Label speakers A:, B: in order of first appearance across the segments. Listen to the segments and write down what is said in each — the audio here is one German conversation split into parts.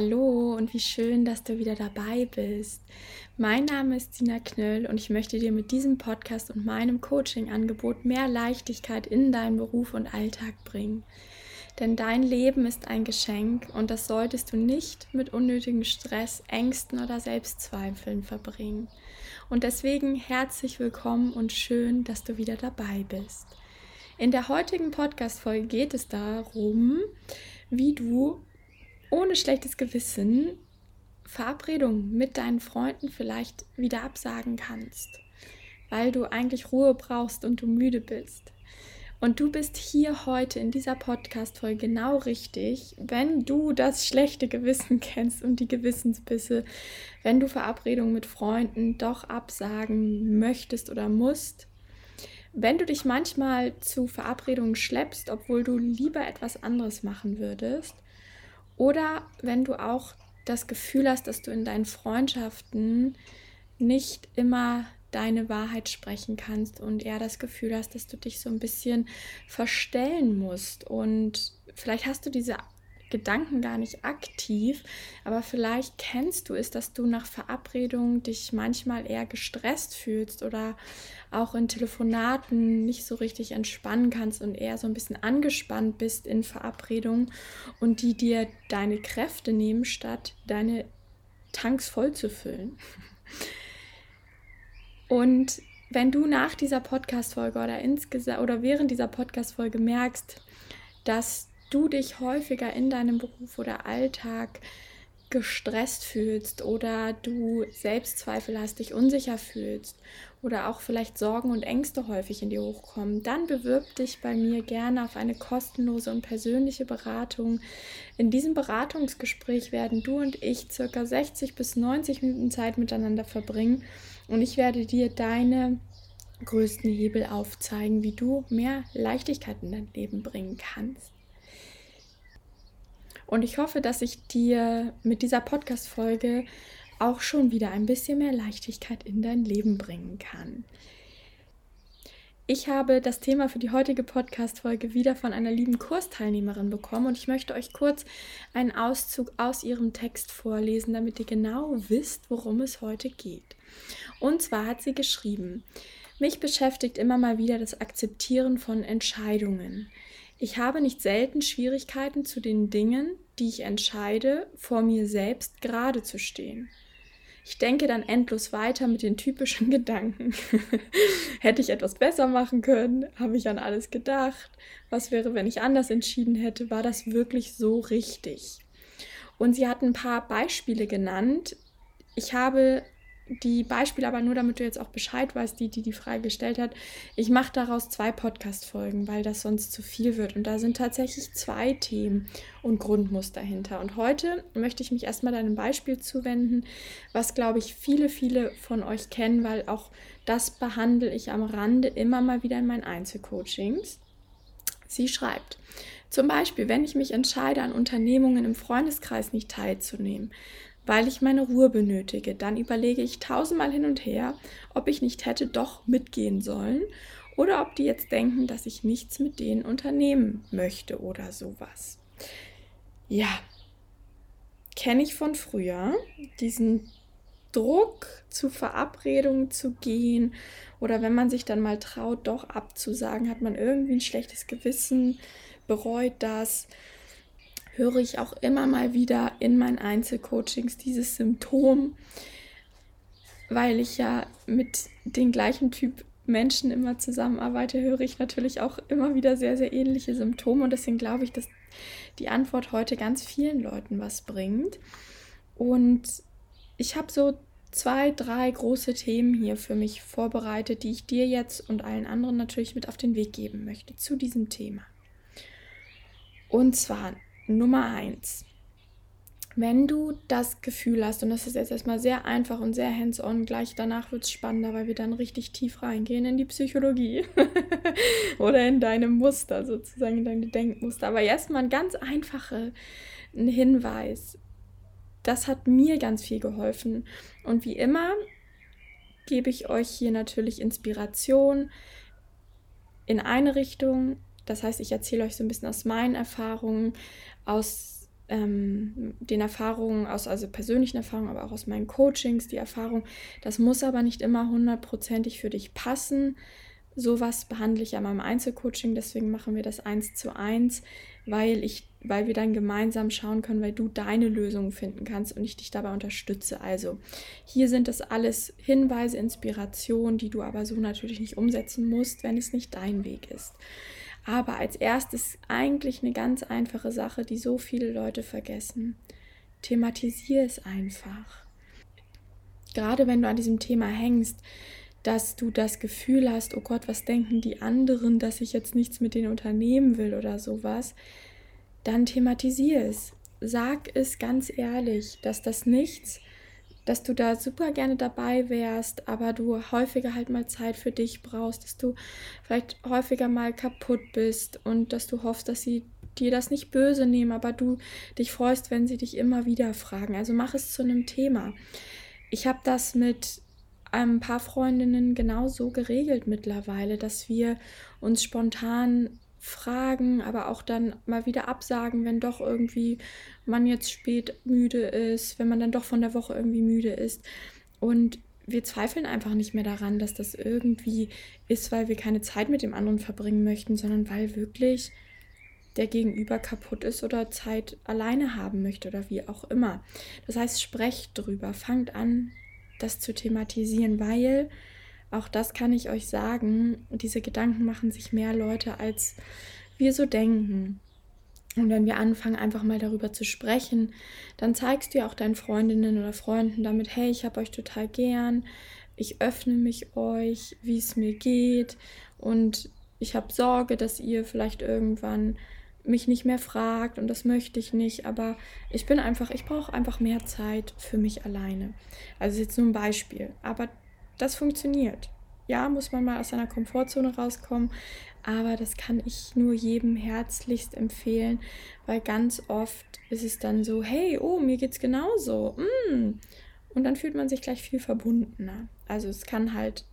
A: Hallo und wie schön, dass du wieder dabei bist. Mein Name ist Sina Knöll und ich möchte dir mit diesem Podcast und meinem Coaching-Angebot mehr Leichtigkeit in deinen Beruf und Alltag bringen. Denn dein Leben ist ein Geschenk und das solltest du nicht mit unnötigem Stress, Ängsten oder Selbstzweifeln verbringen. Und deswegen herzlich willkommen und schön, dass du wieder dabei bist. In der heutigen Podcast-Folge geht es darum, wie du ohne schlechtes Gewissen Verabredungen mit deinen Freunden vielleicht wieder absagen kannst, weil du eigentlich Ruhe brauchst und du müde bist. Und du bist hier heute in dieser Podcast-Folge genau richtig, wenn du das schlechte Gewissen kennst und die Gewissensbisse, wenn du Verabredungen mit Freunden doch absagen möchtest oder musst. Wenn du dich manchmal zu Verabredungen schleppst, obwohl du lieber etwas anderes machen würdest, oder wenn du auch das Gefühl hast, dass du in deinen Freundschaften nicht immer deine Wahrheit sprechen kannst und eher das Gefühl hast, dass du dich so ein bisschen verstellen musst. Und vielleicht hast du diese Gedanken gar nicht aktiv, aber vielleicht kennst du es, dass du nach Verabredung dich manchmal eher gestresst fühlst oder auch in Telefonaten nicht so richtig entspannen kannst und eher so ein bisschen angespannt bist in Verabredungen und die dir deine Kräfte nehmen, statt deine Tanks voll zu füllen. Und wenn du nach dieser Podcast-Folge oder insgesamt oder während dieser Podcast-Folge merkst, dass du dich häufiger in deinem Beruf oder Alltag gestresst fühlst oder du Selbstzweifel hast, dich unsicher fühlst oder auch vielleicht Sorgen und Ängste häufig in dir hochkommen, dann bewirb dich bei mir gerne auf eine kostenlose und persönliche Beratung. In diesem Beratungsgespräch werden du und ich circa 60 bis 90 Minuten Zeit miteinander verbringen und ich werde dir deine größten Hebel aufzeigen, wie du mehr Leichtigkeit in dein Leben bringen kannst. Und ich hoffe, dass ich dir mit dieser Podcast-Folge auch schon wieder ein bisschen mehr Leichtigkeit in dein Leben bringen kann. Ich habe das Thema für die heutige Podcast-Folge wieder von einer lieben Kursteilnehmerin bekommen und ich möchte euch kurz einen Auszug aus ihrem Text vorlesen, damit ihr genau wisst, worum es heute geht. Und zwar hat sie geschrieben, mich beschäftigt immer mal wieder das Akzeptieren von Entscheidungen. Ich habe nicht selten Schwierigkeiten zu den Dingen, die ich entscheide, vor mir selbst gerade zu stehen. Ich denke dann endlos weiter mit den typischen Gedanken. hätte ich etwas besser machen können? Habe ich an alles gedacht? Was wäre, wenn ich anders entschieden hätte? War das wirklich so richtig? Und sie hat ein paar Beispiele genannt. Ich habe die Beispiele aber nur, damit du jetzt auch Bescheid weißt, die, die die Frage gestellt hat. Ich mache daraus zwei Podcast-Folgen, weil das sonst zu viel wird. Und da sind tatsächlich zwei Themen und Grundmuster hinter. Und heute möchte ich mich erstmal deinem Beispiel zuwenden, was, glaube ich, viele, viele von euch kennen, weil auch das behandle ich am Rande immer mal wieder in meinen Einzelcoachings. Sie schreibt, zum Beispiel, wenn ich mich entscheide, an Unternehmungen im Freundeskreis nicht teilzunehmen, weil ich meine Ruhe benötige. Dann überlege ich tausendmal hin und her, ob ich nicht hätte doch mitgehen sollen oder ob die jetzt denken, dass ich nichts mit denen unternehmen möchte oder sowas. Ja, kenne ich von früher diesen Druck zu Verabredungen zu gehen oder wenn man sich dann mal traut, doch abzusagen, hat man irgendwie ein schlechtes Gewissen, bereut das höre ich auch immer mal wieder in meinen Einzelcoachings dieses Symptom, weil ich ja mit den gleichen Typ Menschen immer zusammenarbeite, höre ich natürlich auch immer wieder sehr, sehr ähnliche Symptome und deswegen glaube ich, dass die Antwort heute ganz vielen Leuten was bringt. Und ich habe so zwei, drei große Themen hier für mich vorbereitet, die ich dir jetzt und allen anderen natürlich mit auf den Weg geben möchte zu diesem Thema. Und zwar Nummer eins. Wenn du das Gefühl hast, und das ist jetzt erstmal sehr einfach und sehr hands-on, gleich danach wird es spannender, weil wir dann richtig tief reingehen in die Psychologie oder in deine Muster, sozusagen in deine Denkmuster. Aber erstmal ein ganz einfacher Hinweis. Das hat mir ganz viel geholfen. Und wie immer gebe ich euch hier natürlich Inspiration in eine Richtung. Das heißt, ich erzähle euch so ein bisschen aus meinen Erfahrungen, aus ähm, den Erfahrungen aus, also persönlichen Erfahrungen, aber auch aus meinen Coachings, die Erfahrung, das muss aber nicht immer hundertprozentig für dich passen. Sowas behandle ich ja mal im Einzelcoaching, deswegen machen wir das eins zu eins, weil ich, weil wir dann gemeinsam schauen können, weil du deine Lösungen finden kannst und ich dich dabei unterstütze. Also hier sind das alles Hinweise, Inspirationen, die du aber so natürlich nicht umsetzen musst, wenn es nicht dein Weg ist. Aber als erstes eigentlich eine ganz einfache Sache, die so viele Leute vergessen. Thematisiere es einfach. Gerade wenn du an diesem Thema hängst, dass du das Gefühl hast, oh Gott, was denken die anderen, dass ich jetzt nichts mit denen unternehmen will oder sowas, dann thematisiere es. Sag es ganz ehrlich, dass das nichts dass du da super gerne dabei wärst, aber du häufiger halt mal Zeit für dich brauchst, dass du vielleicht häufiger mal kaputt bist und dass du hoffst, dass sie dir das nicht böse nehmen, aber du dich freust, wenn sie dich immer wieder fragen. Also mach es zu einem Thema. Ich habe das mit ein paar Freundinnen genau so geregelt mittlerweile, dass wir uns spontan fragen, aber auch dann mal wieder absagen, wenn doch irgendwie man jetzt spät müde ist, wenn man dann doch von der Woche irgendwie müde ist. Und wir zweifeln einfach nicht mehr daran, dass das irgendwie ist, weil wir keine Zeit mit dem anderen verbringen möchten, sondern weil wirklich der Gegenüber kaputt ist oder Zeit alleine haben möchte oder wie auch immer. Das heißt, sprecht drüber, fangt an, das zu thematisieren, weil auch das kann ich euch sagen, diese Gedanken machen sich mehr Leute, als wir so denken. Und wenn wir anfangen, einfach mal darüber zu sprechen, dann zeigst du ja auch deinen Freundinnen oder Freunden damit, hey, ich habe euch total gern, ich öffne mich euch, wie es mir geht und ich habe Sorge, dass ihr vielleicht irgendwann mich nicht mehr fragt und das möchte ich nicht, aber ich bin einfach, ich brauche einfach mehr Zeit für mich alleine. Also jetzt nur ein Beispiel, aber das funktioniert. Ja, muss man mal aus seiner Komfortzone rauskommen, aber das kann ich nur jedem herzlichst empfehlen, weil ganz oft ist es dann so, hey, oh, mir geht's genauso. Mm. Und dann fühlt man sich gleich viel verbundener. Also es kann halt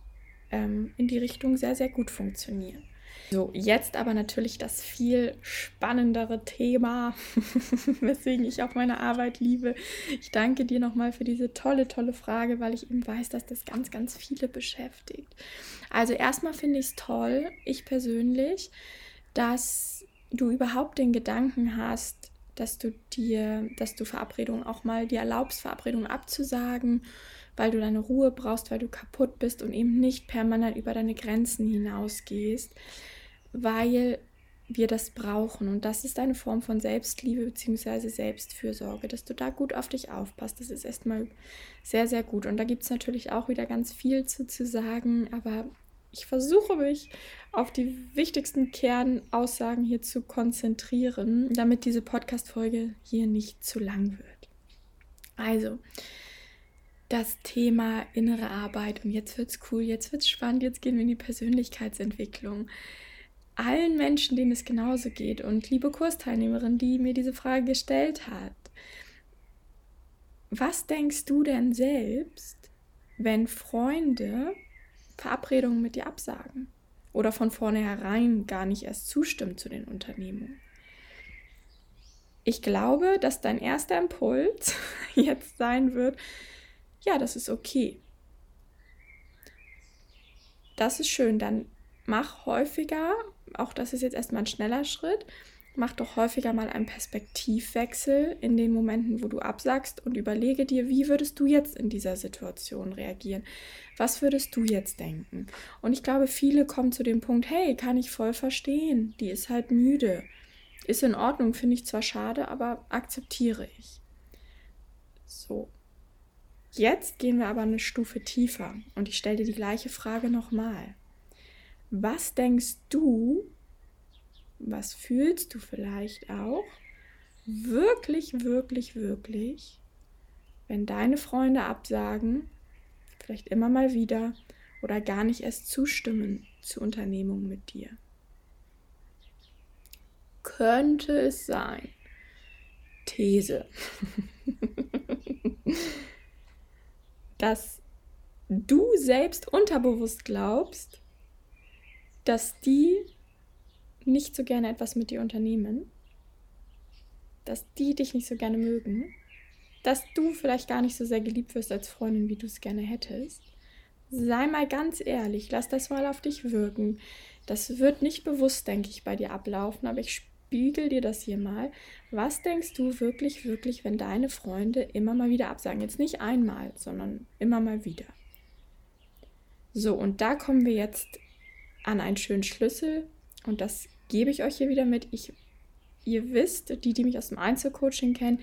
A: ähm, in die Richtung sehr, sehr gut funktionieren. So, jetzt aber natürlich das viel spannendere Thema, weswegen ich auch meine Arbeit liebe. Ich danke dir nochmal für diese tolle, tolle Frage, weil ich eben weiß, dass das ganz, ganz viele beschäftigt. Also erstmal finde ich es toll, ich persönlich, dass du überhaupt den Gedanken hast, dass du dir, dass du Verabredungen auch mal dir erlaubst, Verabredungen abzusagen, weil du deine Ruhe brauchst, weil du kaputt bist und eben nicht permanent über deine Grenzen hinausgehst weil wir das brauchen. Und das ist eine Form von Selbstliebe bzw. Selbstfürsorge, dass du da gut auf dich aufpasst. Das ist erstmal sehr, sehr gut. Und da gibt es natürlich auch wieder ganz viel zu, zu sagen, aber ich versuche mich auf die wichtigsten Kernaussagen hier zu konzentrieren, damit diese Podcast-Folge hier nicht zu lang wird. Also, das Thema innere Arbeit. Und jetzt wird's cool, jetzt wird's spannend, jetzt gehen wir in die Persönlichkeitsentwicklung allen Menschen, denen es genauso geht und liebe Kursteilnehmerin, die mir diese Frage gestellt hat, was denkst du denn selbst, wenn Freunde Verabredungen mit dir absagen oder von vornherein gar nicht erst zustimmen zu den Unternehmungen? Ich glaube, dass dein erster Impuls jetzt sein wird, ja, das ist okay. Das ist schön, dann mach häufiger auch das ist jetzt erstmal ein schneller Schritt. Mach doch häufiger mal einen Perspektivwechsel in den Momenten, wo du absagst und überlege dir, wie würdest du jetzt in dieser Situation reagieren? Was würdest du jetzt denken? Und ich glaube, viele kommen zu dem Punkt, hey, kann ich voll verstehen, die ist halt müde. Ist in Ordnung, finde ich zwar schade, aber akzeptiere ich. So. Jetzt gehen wir aber eine Stufe tiefer und ich stelle dir die gleiche Frage nochmal. Was denkst du, was fühlst du vielleicht auch, wirklich, wirklich, wirklich, wenn deine Freunde absagen, vielleicht immer mal wieder oder gar nicht erst zustimmen zu Unternehmungen mit dir? Könnte es sein, These, dass du selbst unterbewusst glaubst, dass die nicht so gerne etwas mit dir unternehmen. dass die dich nicht so gerne mögen, dass du vielleicht gar nicht so sehr geliebt wirst als Freundin, wie du es gerne hättest, sei mal ganz ehrlich, lass das mal auf dich wirken. Das wird nicht bewusst, denke ich, bei dir ablaufen, aber ich spiegel dir das hier mal. Was denkst du wirklich, wirklich, wenn deine Freunde immer mal wieder absagen? Jetzt nicht einmal, sondern immer mal wieder. So, und da kommen wir jetzt an einen schönen Schlüssel und das gebe ich euch hier wieder mit. Ich, ihr wisst, die, die mich aus dem Einzelcoaching kennen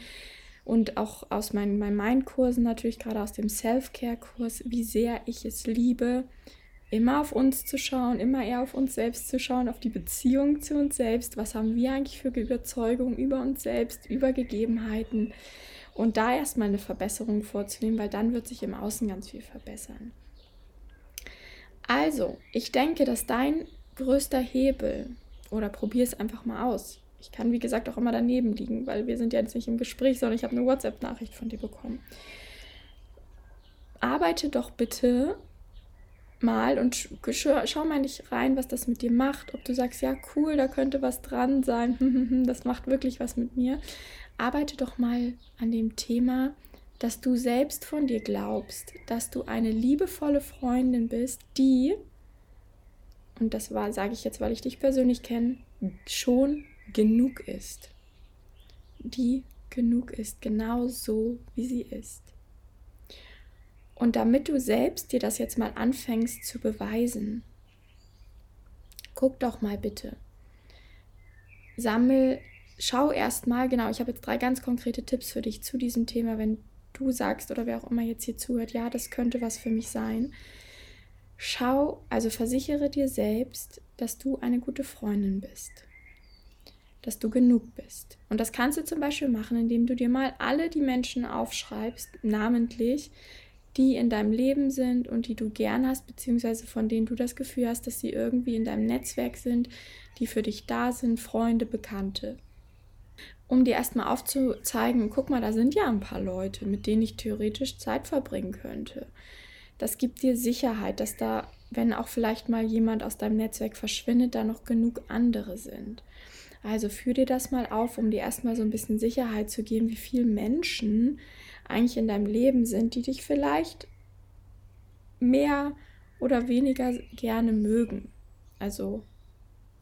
A: und auch aus meinen, meinen Mind-Kursen, natürlich gerade aus dem Self-Care-Kurs, wie sehr ich es liebe, immer auf uns zu schauen, immer eher auf uns selbst zu schauen, auf die Beziehung zu uns selbst. Was haben wir eigentlich für Überzeugungen über uns selbst, über Gegebenheiten? Und da erstmal eine Verbesserung vorzunehmen, weil dann wird sich im Außen ganz viel verbessern. Also, ich denke, dass dein größter Hebel, oder probier es einfach mal aus. Ich kann, wie gesagt, auch immer daneben liegen, weil wir sind ja jetzt nicht im Gespräch, sondern ich habe eine WhatsApp-Nachricht von dir bekommen. Arbeite doch bitte mal und schau mal nicht rein, was das mit dir macht. Ob du sagst, ja, cool, da könnte was dran sein, das macht wirklich was mit mir. Arbeite doch mal an dem Thema, dass du selbst von dir glaubst, dass du eine liebevolle Freundin bist, die, und das sage ich jetzt, weil ich dich persönlich kenne, schon genug ist. Die genug ist, genau so, wie sie ist. Und damit du selbst dir das jetzt mal anfängst zu beweisen, guck doch mal bitte. Sammel, schau erst mal, genau, ich habe jetzt drei ganz konkrete Tipps für dich zu diesem Thema, wenn du sagst oder wer auch immer jetzt hier zuhört, ja, das könnte was für mich sein. Schau, also versichere dir selbst, dass du eine gute Freundin bist. Dass du genug bist. Und das kannst du zum Beispiel machen, indem du dir mal alle die Menschen aufschreibst, namentlich, die in deinem Leben sind und die du gern hast, beziehungsweise von denen du das Gefühl hast, dass sie irgendwie in deinem Netzwerk sind, die für dich da sind, Freunde, Bekannte. Um dir erstmal aufzuzeigen, guck mal, da sind ja ein paar Leute, mit denen ich theoretisch Zeit verbringen könnte. Das gibt dir Sicherheit, dass da, wenn auch vielleicht mal jemand aus deinem Netzwerk verschwindet, da noch genug andere sind. Also führ dir das mal auf, um dir erstmal so ein bisschen Sicherheit zu geben, wie viele Menschen eigentlich in deinem Leben sind, die dich vielleicht mehr oder weniger gerne mögen. Also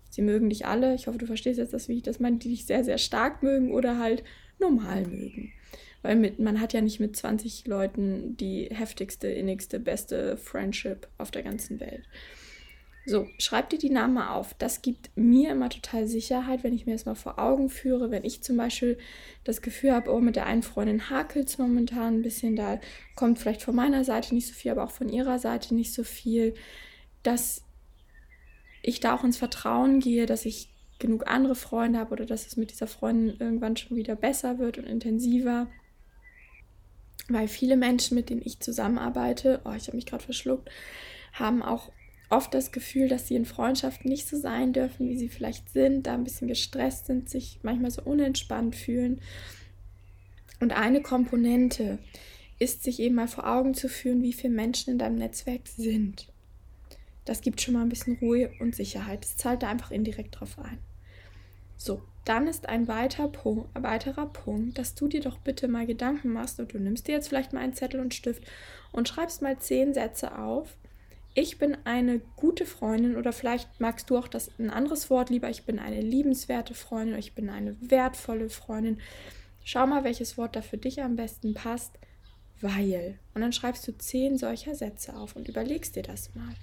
A: sie mögen dich alle. Ich hoffe, du verstehst jetzt das, wie ich das meine, die dich sehr, sehr stark mögen oder halt normal mögen. Weil mit, man hat ja nicht mit 20 Leuten die heftigste, innigste, beste Friendship auf der ganzen Welt. So, schreib dir die Namen auf. Das gibt mir immer total Sicherheit, wenn ich mir das mal vor Augen führe. Wenn ich zum Beispiel das Gefühl habe, oh, mit der einen Freundin hakelt es momentan ein bisschen, da kommt vielleicht von meiner Seite nicht so viel, aber auch von ihrer Seite nicht so viel, dass ich da auch ins Vertrauen gehe, dass ich genug andere Freunde habe oder dass es mit dieser Freundin irgendwann schon wieder besser wird und intensiver. Weil viele Menschen, mit denen ich zusammenarbeite, oh, ich habe mich gerade verschluckt, haben auch oft das Gefühl, dass sie in Freundschaften nicht so sein dürfen, wie sie vielleicht sind, da ein bisschen gestresst sind, sich manchmal so unentspannt fühlen. Und eine Komponente ist, sich eben mal vor Augen zu führen, wie viele Menschen in deinem Netzwerk sind. Das gibt schon mal ein bisschen Ruhe und Sicherheit. Das zahlt da einfach indirekt drauf ein. So, dann ist ein weiter Punkt, ein weiterer Punkt, dass du dir doch bitte mal Gedanken machst und du nimmst dir jetzt vielleicht mal einen Zettel und Stift und schreibst mal zehn Sätze auf, ich bin eine gute Freundin oder vielleicht magst du auch das ein anderes Wort lieber, ich bin eine liebenswerte Freundin, ich bin eine wertvolle Freundin. Schau mal, welches Wort da für dich am besten passt, weil. Und dann schreibst du zehn solcher Sätze auf und überlegst dir das mal.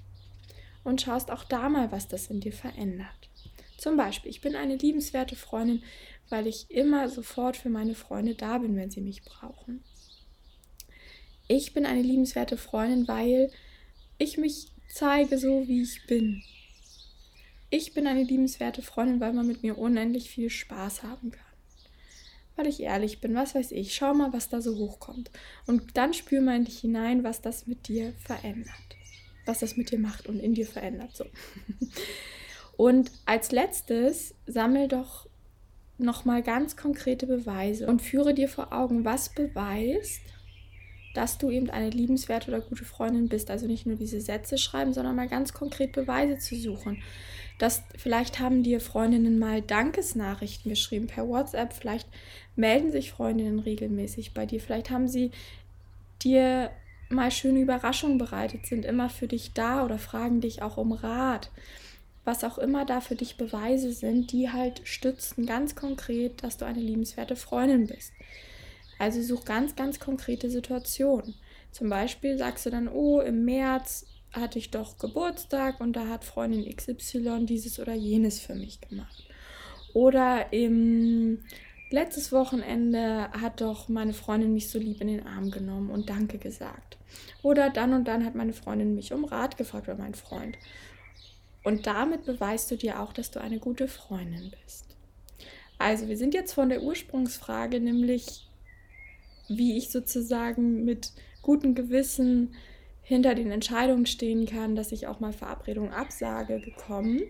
A: Und schaust auch da mal, was das in dir verändert. Zum Beispiel, ich bin eine liebenswerte Freundin, weil ich immer sofort für meine Freunde da bin, wenn sie mich brauchen. Ich bin eine liebenswerte Freundin, weil ich mich zeige so, wie ich bin. Ich bin eine liebenswerte Freundin, weil man mit mir unendlich viel Spaß haben kann. Weil ich ehrlich bin, was weiß ich. Schau mal, was da so hochkommt. Und dann spür mal in dich hinein, was das mit dir verändert. Was das mit dir macht und in dir verändert. So. Und als letztes sammel doch nochmal ganz konkrete Beweise und führe dir vor Augen, was beweist, dass du eben eine liebenswerte oder gute Freundin bist. Also nicht nur diese Sätze schreiben, sondern mal ganz konkret Beweise zu suchen. Dass vielleicht haben dir Freundinnen mal Dankesnachrichten geschrieben per WhatsApp, vielleicht melden sich Freundinnen regelmäßig bei dir, vielleicht haben sie dir mal schöne Überraschungen bereitet, sind immer für dich da oder fragen dich auch um Rat. Was auch immer da für dich Beweise sind, die halt stützen ganz konkret, dass du eine liebenswerte Freundin bist. Also such ganz, ganz konkrete Situationen. Zum Beispiel sagst du dann, oh, im März hatte ich doch Geburtstag und da hat Freundin XY dieses oder jenes für mich gemacht. Oder im letztes Wochenende hat doch meine Freundin mich so lieb in den Arm genommen und Danke gesagt. Oder dann und dann hat meine Freundin mich um Rat gefragt oder mein Freund. Und damit beweist du dir auch, dass du eine gute Freundin bist. Also, wir sind jetzt von der Ursprungsfrage, nämlich wie ich sozusagen mit gutem Gewissen hinter den Entscheidungen stehen kann, dass ich auch mal Verabredungen absage, gekommen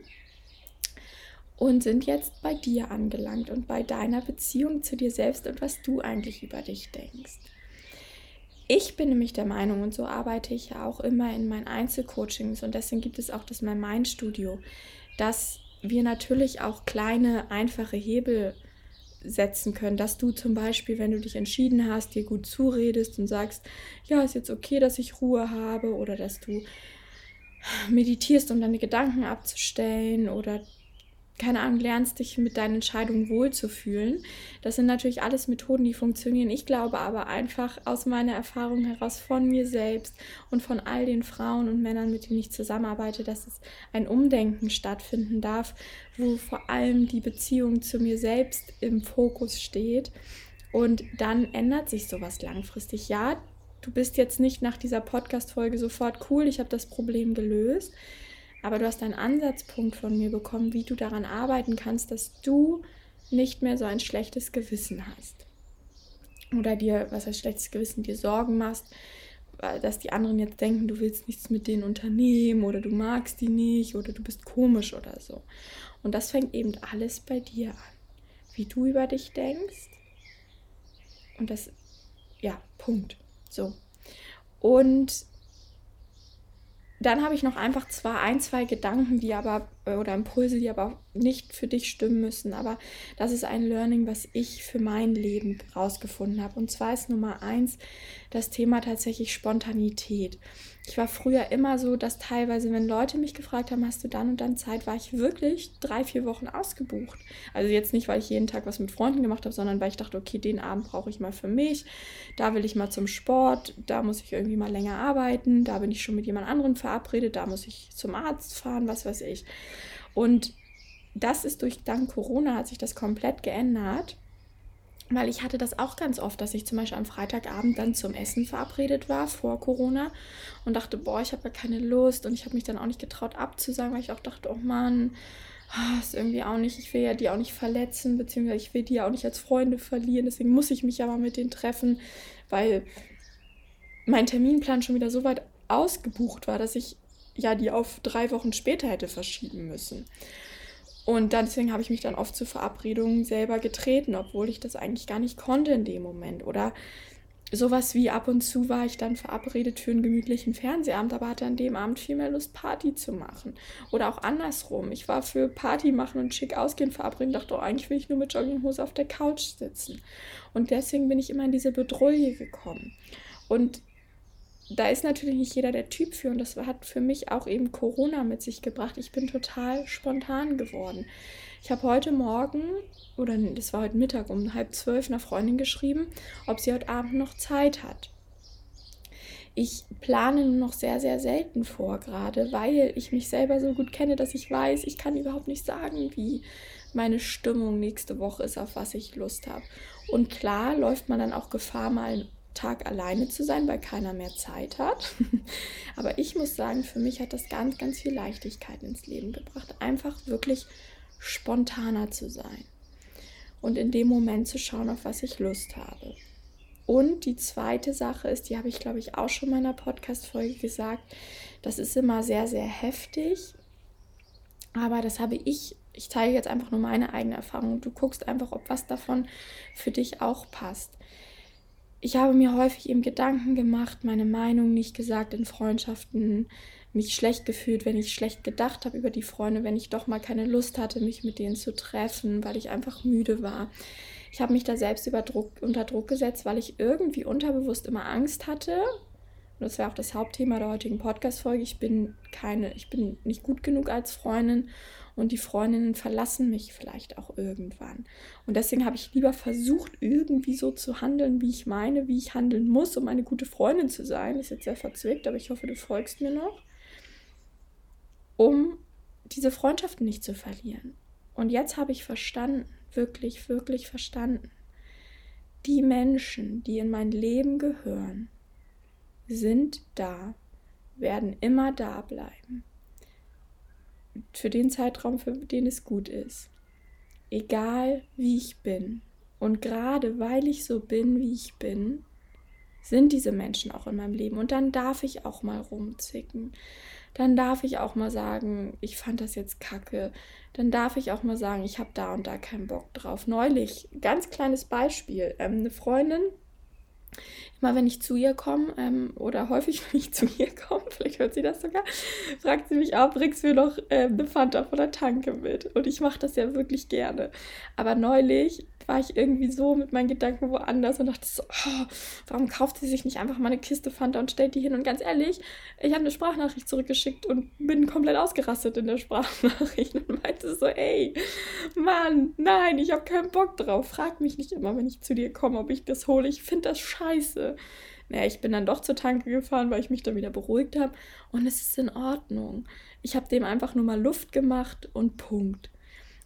A: und sind jetzt bei dir angelangt und bei deiner Beziehung zu dir selbst und was du eigentlich über dich denkst. Ich bin nämlich der Meinung, und so arbeite ich ja auch immer in meinen Einzelcoachings und deswegen gibt es auch das My Mind Studio, dass wir natürlich auch kleine, einfache Hebel setzen können, dass du zum Beispiel, wenn du dich entschieden hast, dir gut zuredest und sagst, ja, ist jetzt okay, dass ich Ruhe habe oder dass du meditierst, um deine Gedanken abzustellen oder keine Ahnung, lernst dich mit deinen Entscheidungen wohlzufühlen. Das sind natürlich alles Methoden, die funktionieren. Ich glaube aber einfach aus meiner Erfahrung heraus von mir selbst und von all den Frauen und Männern, mit denen ich zusammenarbeite, dass es ein Umdenken stattfinden darf, wo vor allem die Beziehung zu mir selbst im Fokus steht. Und dann ändert sich sowas langfristig. Ja, du bist jetzt nicht nach dieser Podcast-Folge sofort cool, ich habe das Problem gelöst aber du hast einen Ansatzpunkt von mir bekommen, wie du daran arbeiten kannst, dass du nicht mehr so ein schlechtes Gewissen hast. Oder dir, was heißt schlechtes Gewissen, dir Sorgen machst, äh, dass die anderen jetzt denken, du willst nichts mit denen unternehmen oder du magst die nicht oder du bist komisch oder so. Und das fängt eben alles bei dir an. Wie du über dich denkst. Und das, ja, Punkt. So. Und dann habe ich noch einfach zwar ein, zwei Gedanken, die aber äh, oder Impulse, die aber nicht für dich stimmen müssen, aber das ist ein Learning, was ich für mein Leben rausgefunden habe. Und zwar ist Nummer eins das Thema tatsächlich Spontanität. Ich war früher immer so, dass teilweise, wenn Leute mich gefragt haben, hast du dann und dann Zeit, war ich wirklich drei, vier Wochen ausgebucht. Also jetzt nicht, weil ich jeden Tag was mit Freunden gemacht habe, sondern weil ich dachte, okay, den Abend brauche ich mal für mich, da will ich mal zum Sport, da muss ich irgendwie mal länger arbeiten, da bin ich schon mit jemand anderem verabredet, da muss ich zum Arzt fahren, was weiß ich. Und das ist durch dank Corona hat sich das komplett geändert. Weil ich hatte das auch ganz oft, dass ich zum Beispiel am Freitagabend dann zum Essen verabredet war vor Corona und dachte, boah, ich habe ja keine Lust und ich habe mich dann auch nicht getraut abzusagen, weil ich auch dachte, oh Mann, ah, ist irgendwie auch nicht, ich will ja die auch nicht verletzen, beziehungsweise ich will die ja auch nicht als Freunde verlieren, deswegen muss ich mich ja mal mit denen treffen, weil mein Terminplan schon wieder so weit ausgebucht war, dass ich ja die auf drei Wochen später hätte verschieben müssen. Und deswegen habe ich mich dann oft zu Verabredungen selber getreten, obwohl ich das eigentlich gar nicht konnte in dem Moment. Oder sowas wie ab und zu war ich dann verabredet für einen gemütlichen Fernsehabend, aber hatte an dem Abend viel mehr Lust, Party zu machen. Oder auch andersrum. Ich war für Party machen und schick ausgehen verabredet und dachte, oh, eigentlich will ich nur mit Jogginghose auf der Couch sitzen. Und deswegen bin ich immer in diese Bedrohung gekommen. Und da ist natürlich nicht jeder der Typ für und das hat für mich auch eben Corona mit sich gebracht. Ich bin total spontan geworden. Ich habe heute Morgen, oder das war heute Mittag um halb zwölf, einer Freundin geschrieben, ob sie heute Abend noch Zeit hat. Ich plane nur noch sehr, sehr selten vor, gerade weil ich mich selber so gut kenne, dass ich weiß, ich kann überhaupt nicht sagen, wie meine Stimmung nächste Woche ist, auf was ich Lust habe. Und klar läuft man dann auch Gefahr, mal Tag alleine zu sein, weil keiner mehr Zeit hat. Aber ich muss sagen, für mich hat das ganz, ganz viel Leichtigkeit ins Leben gebracht. Einfach wirklich spontaner zu sein. Und in dem Moment zu schauen, auf was ich Lust habe. Und die zweite Sache ist, die habe ich, glaube ich, auch schon in meiner Podcast-Folge gesagt, das ist immer sehr, sehr heftig. Aber das habe ich, ich zeige jetzt einfach nur meine eigene Erfahrung. Du guckst einfach, ob was davon für dich auch passt ich habe mir häufig eben Gedanken gemacht, meine Meinung nicht gesagt in Freundschaften, mich schlecht gefühlt, wenn ich schlecht gedacht habe über die Freunde, wenn ich doch mal keine Lust hatte, mich mit denen zu treffen, weil ich einfach müde war. Ich habe mich da selbst über Druck, unter Druck gesetzt, weil ich irgendwie unterbewusst immer Angst hatte. Und das wäre auch das Hauptthema der heutigen Podcast-Folge. Ich bin keine, ich bin nicht gut genug als Freundin und die Freundinnen verlassen mich vielleicht auch irgendwann. Und deswegen habe ich lieber versucht, irgendwie so zu handeln, wie ich meine, wie ich handeln muss, um eine gute Freundin zu sein. Ist jetzt sehr verzwickt, aber ich hoffe, du folgst mir noch. Um diese Freundschaften nicht zu verlieren. Und jetzt habe ich verstanden, wirklich, wirklich verstanden, die Menschen, die in mein Leben gehören, sind da, werden immer da bleiben für den Zeitraum, für den es gut ist. Egal wie ich bin. Und gerade weil ich so bin, wie ich bin, sind diese Menschen auch in meinem Leben. Und dann darf ich auch mal rumzicken. Dann darf ich auch mal sagen, ich fand das jetzt kacke. Dann darf ich auch mal sagen, ich habe da und da keinen Bock drauf. Neulich, ganz kleines Beispiel. Ähm, eine Freundin, Immer wenn ich zu ihr komme, ähm, oder häufig, wenn ich zu ihr komme, vielleicht hört sie das sogar, fragt sie mich auch, bringst du mir noch äh, eine Fanta von der Tanke mit? Und ich mache das ja wirklich gerne. Aber neulich war ich irgendwie so mit meinen Gedanken woanders und dachte so, oh, warum kauft sie sich nicht einfach mal eine Kiste Fanta und stellt die hin? Und ganz ehrlich, ich habe eine Sprachnachricht zurückgeschickt und bin komplett ausgerastet in der Sprachnachricht und meinte so, ey, Mann, nein, ich habe keinen Bock drauf. Frag mich nicht immer, wenn ich zu dir komme, ob ich das hole. Ich finde das scheiße. Naja, ich bin dann doch zur Tanke gefahren, weil ich mich da wieder beruhigt habe. Und es ist in Ordnung. Ich habe dem einfach nur mal Luft gemacht und Punkt.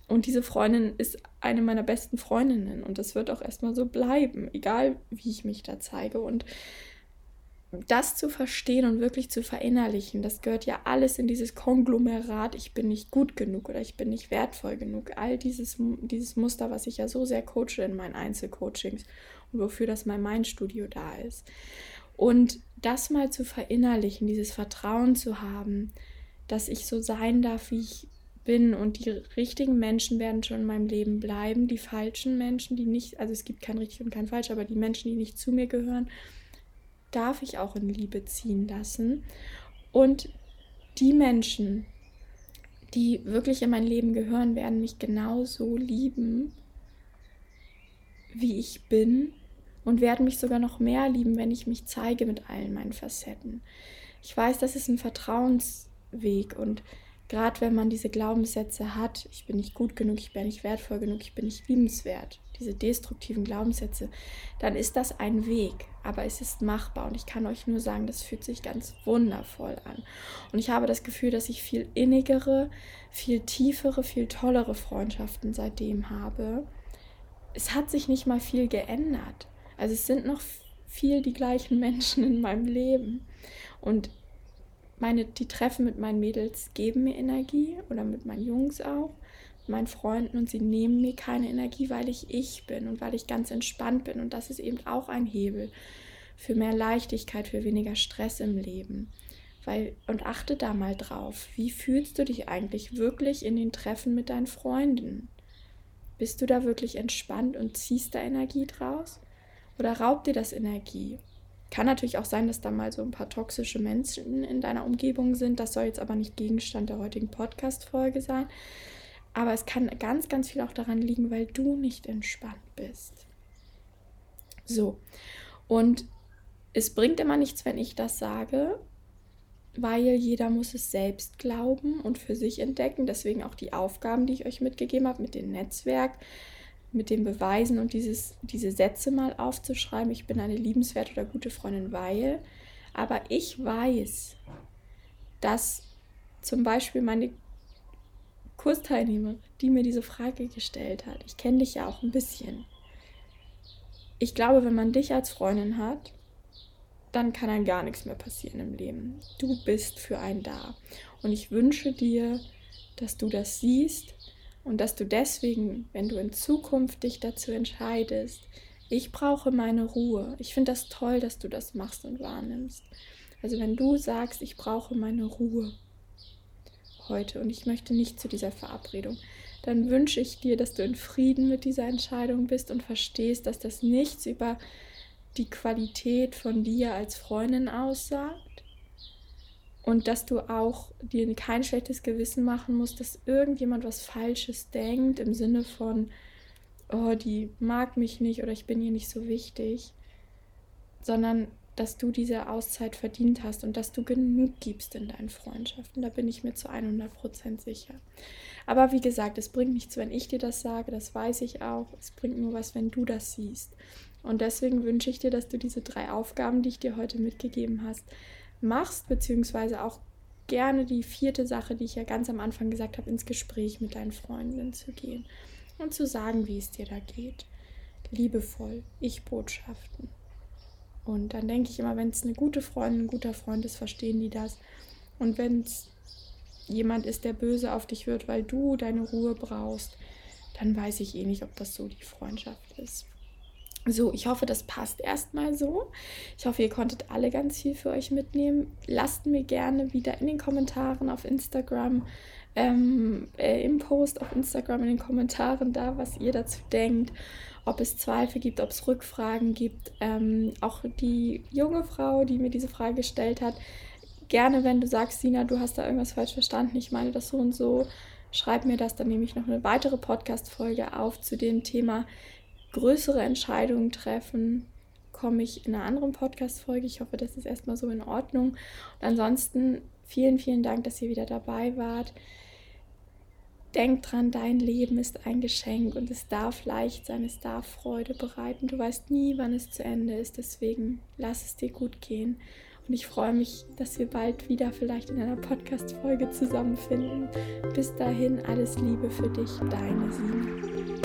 A: Und diese Freundin ist eine meiner besten Freundinnen und das wird auch erstmal so bleiben, egal wie ich mich da zeige. Und das zu verstehen und wirklich zu verinnerlichen, das gehört ja alles in dieses Konglomerat, ich bin nicht gut genug oder ich bin nicht wertvoll genug. All dieses, dieses Muster, was ich ja so sehr coache in meinen Einzelcoachings wofür das mein Mindstudio da ist. Und das mal zu verinnerlichen, dieses Vertrauen zu haben, dass ich so sein darf, wie ich bin und die richtigen Menschen werden schon in meinem Leben bleiben. Die falschen Menschen, die nicht, also es gibt kein richtig und kein falsch, aber die Menschen, die nicht zu mir gehören, darf ich auch in Liebe ziehen lassen. Und die Menschen, die wirklich in mein Leben gehören, werden mich genauso lieben, wie ich bin und werden mich sogar noch mehr lieben, wenn ich mich zeige mit allen meinen Facetten. Ich weiß, das ist ein Vertrauensweg und Gerade wenn man diese Glaubenssätze hat, ich bin nicht gut genug, ich bin nicht wertvoll genug, ich bin nicht liebenswert, diese destruktiven Glaubenssätze, dann ist das ein Weg, aber es ist machbar und ich kann euch nur sagen, das fühlt sich ganz wundervoll an. Und ich habe das Gefühl, dass ich viel innigere, viel tiefere, viel tollere Freundschaften seitdem habe. Es hat sich nicht mal viel geändert. Also es sind noch viel die gleichen Menschen in meinem Leben. Und meine, die Treffen mit meinen Mädels geben mir Energie oder mit meinen Jungs auch, mit meinen Freunden und sie nehmen mir keine Energie, weil ich ich bin und weil ich ganz entspannt bin. Und das ist eben auch ein Hebel für mehr Leichtigkeit, für weniger Stress im Leben. Weil, und achte da mal drauf, wie fühlst du dich eigentlich wirklich in den Treffen mit deinen Freunden? Bist du da wirklich entspannt und ziehst da Energie draus? Oder raubt dir das Energie? Kann natürlich auch sein, dass da mal so ein paar toxische Menschen in deiner Umgebung sind. Das soll jetzt aber nicht Gegenstand der heutigen Podcast-Folge sein. Aber es kann ganz, ganz viel auch daran liegen, weil du nicht entspannt bist. So. Und es bringt immer nichts, wenn ich das sage, weil jeder muss es selbst glauben und für sich entdecken. Deswegen auch die Aufgaben, die ich euch mitgegeben habe mit dem Netzwerk mit den Beweisen und dieses, diese Sätze mal aufzuschreiben, ich bin eine liebenswerte oder gute Freundin, weil, aber ich weiß, dass zum Beispiel meine Kursteilnehmerin, die mir diese Frage gestellt hat, ich kenne dich ja auch ein bisschen. Ich glaube, wenn man dich als Freundin hat, dann kann dann gar nichts mehr passieren im Leben. Du bist für einen da. Und ich wünsche dir, dass du das siehst und dass du deswegen, wenn du in Zukunft dich dazu entscheidest, ich brauche meine Ruhe. Ich finde das toll, dass du das machst und wahrnimmst. Also wenn du sagst, ich brauche meine Ruhe heute und ich möchte nicht zu dieser Verabredung, dann wünsche ich dir, dass du in Frieden mit dieser Entscheidung bist und verstehst, dass das nichts über die Qualität von dir als Freundin aussagt und dass du auch dir kein schlechtes Gewissen machen musst, dass irgendjemand was Falsches denkt im Sinne von, oh, die mag mich nicht oder ich bin ihr nicht so wichtig, sondern dass du diese Auszeit verdient hast und dass du genug gibst in deinen Freundschaften. Da bin ich mir zu 100% sicher. Aber wie gesagt, es bringt nichts, wenn ich dir das sage, das weiß ich auch. Es bringt nur was, wenn du das siehst. Und deswegen wünsche ich dir, dass du diese drei Aufgaben, die ich dir heute mitgegeben hast, machst, beziehungsweise auch gerne die vierte Sache, die ich ja ganz am Anfang gesagt habe, ins Gespräch mit deinen Freundinnen zu gehen und zu sagen, wie es dir da geht. Liebevoll, Ich-Botschaften. Und dann denke ich immer, wenn es eine gute Freundin, ein guter Freund ist, verstehen die das. Und wenn es jemand ist, der böse auf dich wird, weil du deine Ruhe brauchst, dann weiß ich eh nicht, ob das so die Freundschaft ist. So, ich hoffe, das passt erstmal so. Ich hoffe, ihr konntet alle ganz viel für euch mitnehmen. Lasst mir gerne wieder in den Kommentaren auf Instagram, ähm, äh, im Post auf Instagram in den Kommentaren da, was ihr dazu denkt, ob es Zweifel gibt, ob es Rückfragen gibt. Ähm, auch die junge Frau, die mir diese Frage gestellt hat, gerne, wenn du sagst, Sina, du hast da irgendwas falsch verstanden, ich meine das so und so, schreib mir das, dann nehme ich noch eine weitere Podcast-Folge auf zu dem Thema größere Entscheidungen treffen, komme ich in einer anderen Podcast-Folge. Ich hoffe, das ist erstmal so in Ordnung. Und ansonsten vielen, vielen Dank, dass ihr wieder dabei wart. Denk dran, dein Leben ist ein Geschenk und es darf leicht sein, es darf Freude bereiten. Du weißt nie, wann es zu Ende ist, deswegen lass es dir gut gehen. Und ich freue mich, dass wir bald wieder vielleicht in einer Podcast-Folge zusammenfinden. Bis dahin, alles Liebe für dich, deine Sina.